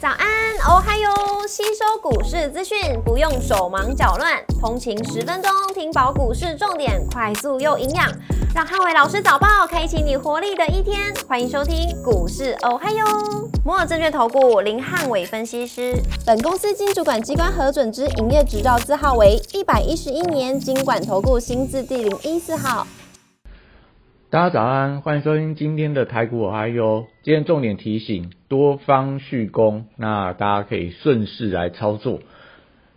早安，哦嗨哟！吸收股市资讯不用手忙脚乱，通勤十分钟听饱股市重点，快速又营养，让汉伟老师早报开启你活力的一天。欢迎收听股市哦嗨哟！摩尔证券投顾林汉伟分析师，本公司经主管机关核准之营业执照字号为一百一十一年经管投顾新字第零一四号。大家早安，欢迎收听今天的台股我还有今天重点提醒多方续攻，那大家可以顺势来操作。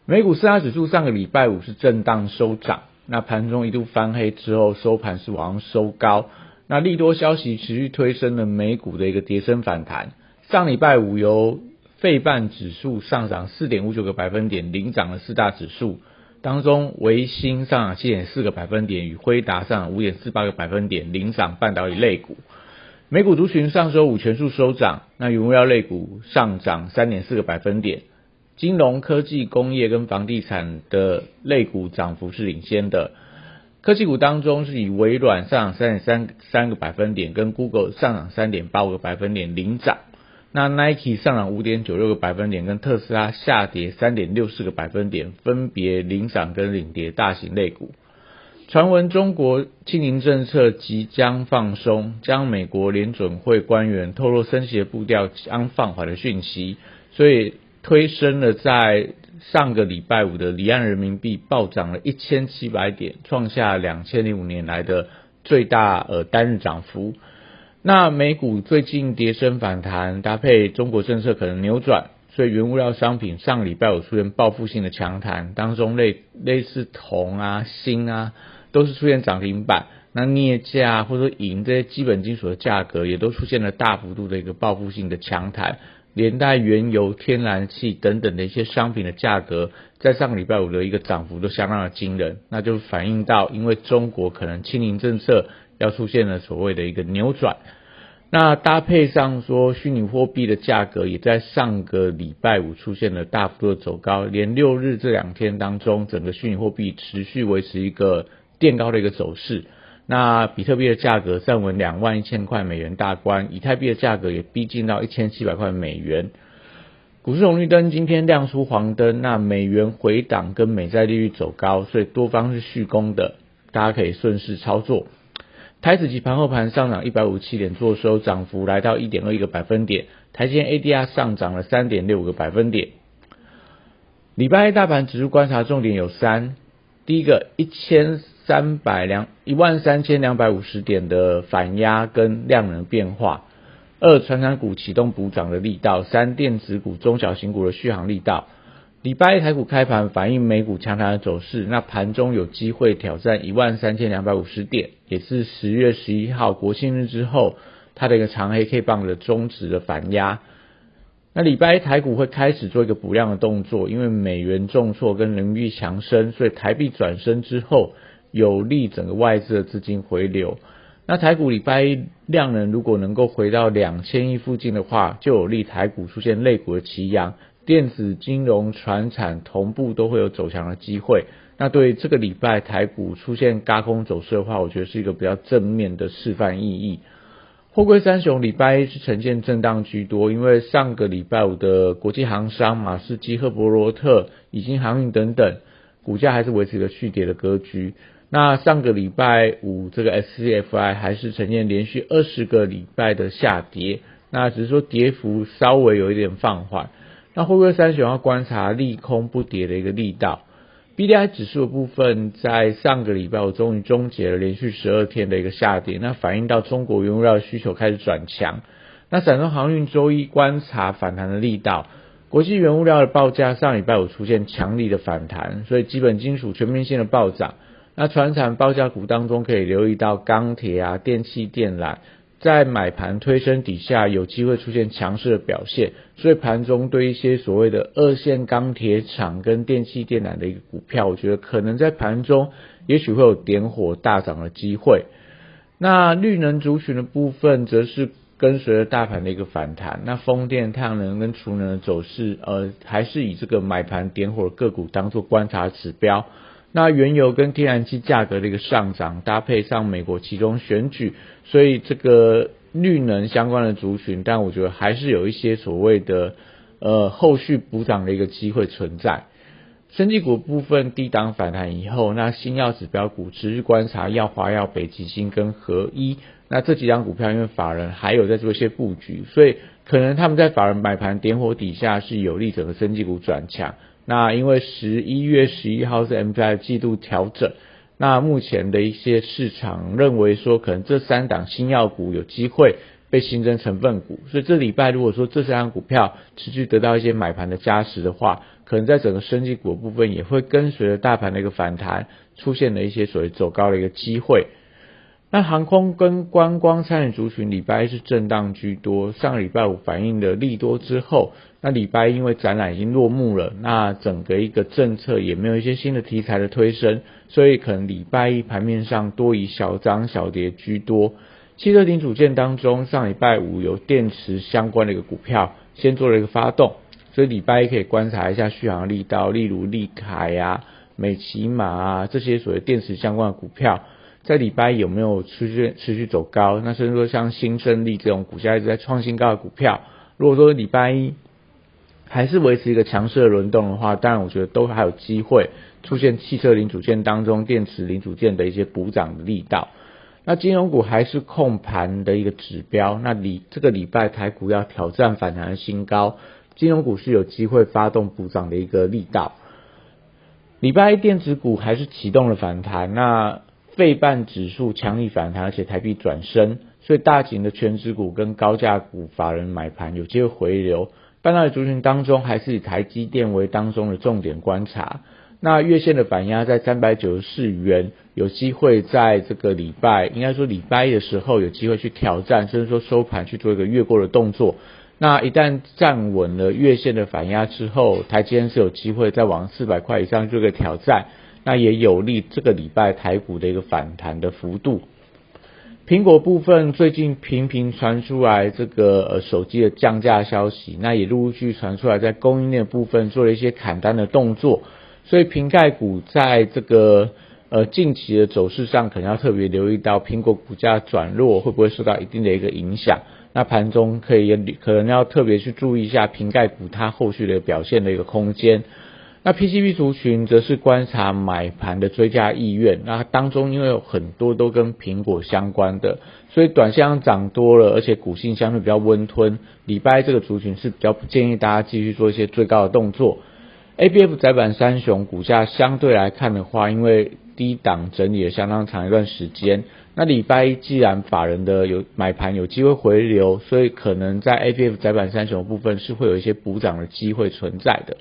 美股四大指数上个礼拜五是震荡收涨，那盘中一度翻黑之后收盘是往上收高，那利多消息持续推升了美股的一个跌升反弹。上礼拜五由费半指数上涨四点五九个百分点领涨了四大指数。当中，维新上涨七点四个百分点，与辉达上五点四八个百分点，领涨半导体类股。美股族群上周五全数收涨，那原物料类股上涨三点四个百分点，金融科技、工业跟房地产的类股涨幅是领先的。科技股当中是以微软上涨三点三三个百分点，跟 Google 上涨三点八五个百分点领涨。那 Nike 上涨五点九六个百分点，跟特斯拉下跌三点六四个百分点，分别领涨跟领跌大型类股。传闻中国清零政策即将放松，将美国联准会官员透露升息的步调将放缓的讯息，所以推升了在上个礼拜五的离岸人民币暴涨了一千七百点，创下两千零五年来的最大呃单日涨幅。那美股最近跌升反弹，搭配中国政策可能扭转，所以原物料商品上礼拜五出现报复性的强弹，当中类类似铜啊、锌啊，都是出现涨停板。那镍价或者说银这些基本金属的价格，也都出现了大幅度的一个报复性的强弹，连带原油、天然气等等的一些商品的价格，在上个礼拜五的一个涨幅都相当的惊人，那就反映到因为中国可能清零政策。要出现了所谓的一个扭转，那搭配上说虚拟货币的价格也在上个礼拜五出现了大幅度的走高，连六日这两天当中，整个虚拟货币持续维持一个垫高的一个走势。那比特币的价格站稳两万一千块美元大关，以太币的价格也逼近到一千七百块美元。股市红绿灯今天亮出黄灯，那美元回档跟美债利率走高，所以多方是续攻的，大家可以顺势操作。台子及盘后盘上涨一百五七点，做收涨幅来到一点二一个百分点。台积 ADR 上涨了三点六五个百分点。礼拜一大盘指数观察重点有三：第一个一千三百两一万三千两百五十点的反压跟量能变化；二传产股启动补涨的力道；三电子股、中小型股的续航力道。礼拜一台股开盘反映美股强弹的走势，那盘中有机会挑战一万三千两百五十点，也是十月十一号国庆日之后它的一个长黑 K 棒的中值的反压。那礼拜一台股会开始做一个补量的动作，因为美元重挫跟人民币强升，所以台币转升之后有利整个外资的资金回流。那台股礼拜一量能如果能够回到两千亿附近的话，就有利台股出现类股的齐扬。电子、金融、船产同步都会有走强的机会。那对这个礼拜台股出现高空走势的话，我觉得是一个比较正面的示范意义。货柜三雄礼拜一是呈现震荡居多，因为上个礼拜五的国际航商、马士基、赫伯罗特、以经航运等等，股价还是维持一个续跌的格局。那上个礼拜五这个 SCFI 还是呈现连续二十个礼拜的下跌，那只是说跌幅稍微有一点放缓。那会不会三雄要观察利空不跌的一个力道？B D I 指数的部分在上个礼拜我终于终结了连续十二天的一个下跌，那反映到中国原物料需求开始转强。那散装航运周一观察反弹的力道，国际原物料的报价上礼拜五出现强力的反弹，所以基本金属全面性的暴涨。那船产报价股当中可以留意到钢铁啊、电气电缆。在买盘推升底下，有机会出现强势的表现，所以盘中对一些所谓的二线钢铁厂跟电气电缆的一个股票，我觉得可能在盘中也许会有点火大涨的机会。那绿能族群的部分，则是跟随着大盘的一个反弹。那风电、太阳能跟储能的走势，呃，还是以这个买盘点火的个股当做观察指标。那原油跟天然气价格的一个上涨，搭配上美国其中选举，所以这个绿能相关的族群，但我觉得还是有一些所谓的呃后续补涨的一个机会存在。生技股部分低档反弹以后，那新药指标股持续观察药华药、北极星跟合一，那这几张股票因为法人还有在做一些布局，所以可能他们在法人买盘点火底下是有利整个生技股转强。那因为十一月十一号是 M P I 季度调整，那目前的一些市场认为说，可能这三档新药股有机会。被新增成分股，所以这礼拜如果说这三张股票持续得到一些买盘的加持的话，可能在整个升级股部分也会跟随着大盘的一个反弹，出现了一些所谓走高的一个机会。那航空跟观光餐饮族群礼拜一是震荡居多，上礼拜五反映的利多之后，那礼拜因为展览已经落幕了，那整个一个政策也没有一些新的题材的推升，所以可能礼拜一盘面上多以小涨小跌居多。汽车零组件当中，上礼拜五有电池相关的一个股票先做了一个发动，所以礼拜一可以观察一下续航力道，例如利凯啊、美骑马啊这些所谓电池相关的股票，在礼拜有没有持续持续走高？那甚至说像新胜利这种股价一直在创新高的股票，如果说礼拜一还是维持一个强势的轮动的话，当然我觉得都还有机会出现汽车零组件当中电池零组件的一些补涨的力道。那金融股还是控盘的一个指标。那礼这个礼拜台股要挑战反弹的新高，金融股是有机会发动补涨的一个力道。礼拜一电子股还是启动了反弹，那费半指数强力反弹，而且台币转升，所以大型的全指股跟高价股法人买盘有机会回流。半导体族群当中，还是以台积电为当中的重点观察。那月线的反压在三百九十四元，有机会在这个礼拜，应该说礼拜一的时候有机会去挑战，甚至说收盘去做一个越过的动作。那一旦站稳了月线的反压之后，台积电是有机会再往四百块以上做个挑战，那也有利这个礼拜台股的一个反弹的幅度。苹果部分最近频频传出来这个呃手机的降价消息，那也陆陆续传出来在供应链部分做了一些砍单的动作。所以瓶盖股在这个呃近期的走势上，可能要特别留意到苹果股价转弱会不会受到一定的一个影响。那盘中可以可能要特别去注意一下瓶盖股它后续的表现的一个空间。那 PCB 族群则是观察买盘的追加意愿。那当中因为有很多都跟苹果相关的，所以短线涨多了，而且股性相对比较温吞。礼拜这个族群是比较不建议大家继续做一些最高的动作。A B F 窄板三雄股价相对来看的话，因为低档整理了相当长一段时间，那礼拜一既然法人的有买盘有机会回流，所以可能在 A B F 窄板三雄部分是会有一些补涨的机会存在的。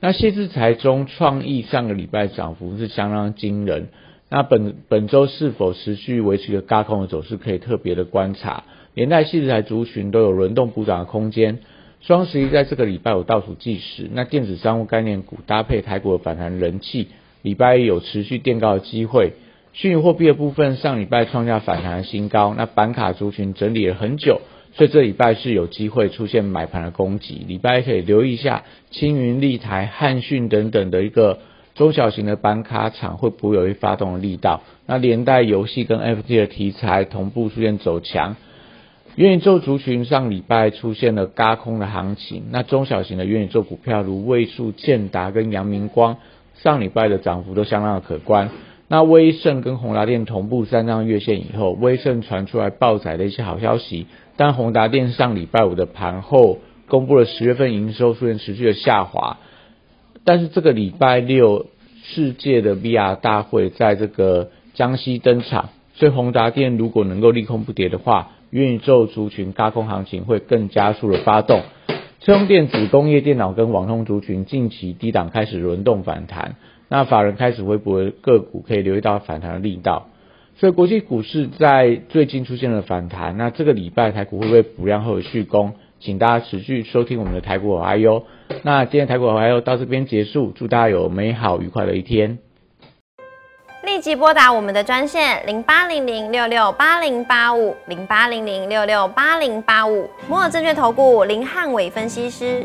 那谢志财中创意上个礼拜涨幅是相当惊人，那本本周是否持续维持一个高空的走势，可以特别的观察。连带谢志财族群都有轮动补涨的空间。双十一在这个礼拜有倒数计时，那电子商务概念股搭配台股的反弹人气，礼拜一有持续垫高的机会。虚拟货币的部分上礼拜创下反弹新高，那板卡族群整理了很久，所以这礼拜是有机会出现买盘的攻击。礼拜可以留意一下青云、立台、汉讯等等的一个中小型的板卡厂会不会有一发动的力道？那连带游戏跟 FT 的题材同步出现走强。元宇宙族群上礼拜出现了嘎空的行情，那中小型的元宇宙股票如位数、建达跟阳明光，上礼拜的涨幅都相当的可观。那威盛跟宏达电同步三张月线以后，威盛传出来爆载的一些好消息，但宏达电上礼拜五的盘后公布了十月份营收出现持续的下滑，但是这个礼拜六世界的 VR 大会在这个江西登场，所以宏达电如果能够利空不跌的话，元宇宙族群高空行情会更加速的发动，车用电子、工业电脑跟网通族群近期低档开始轮动反弹，那法人开始回补的个股可以留意到反弹的力道，所以国际股市在最近出现了反弹，那这个礼拜台股会不会补量后续攻？请大家持续收听我们的台股 I U，那今天台股 I U 到这边结束，祝大家有美好愉快的一天。立即拨打我们的专线零八零零六六八零八五零八零零六六八零八五摩尔证券投顾林汉伟分析师。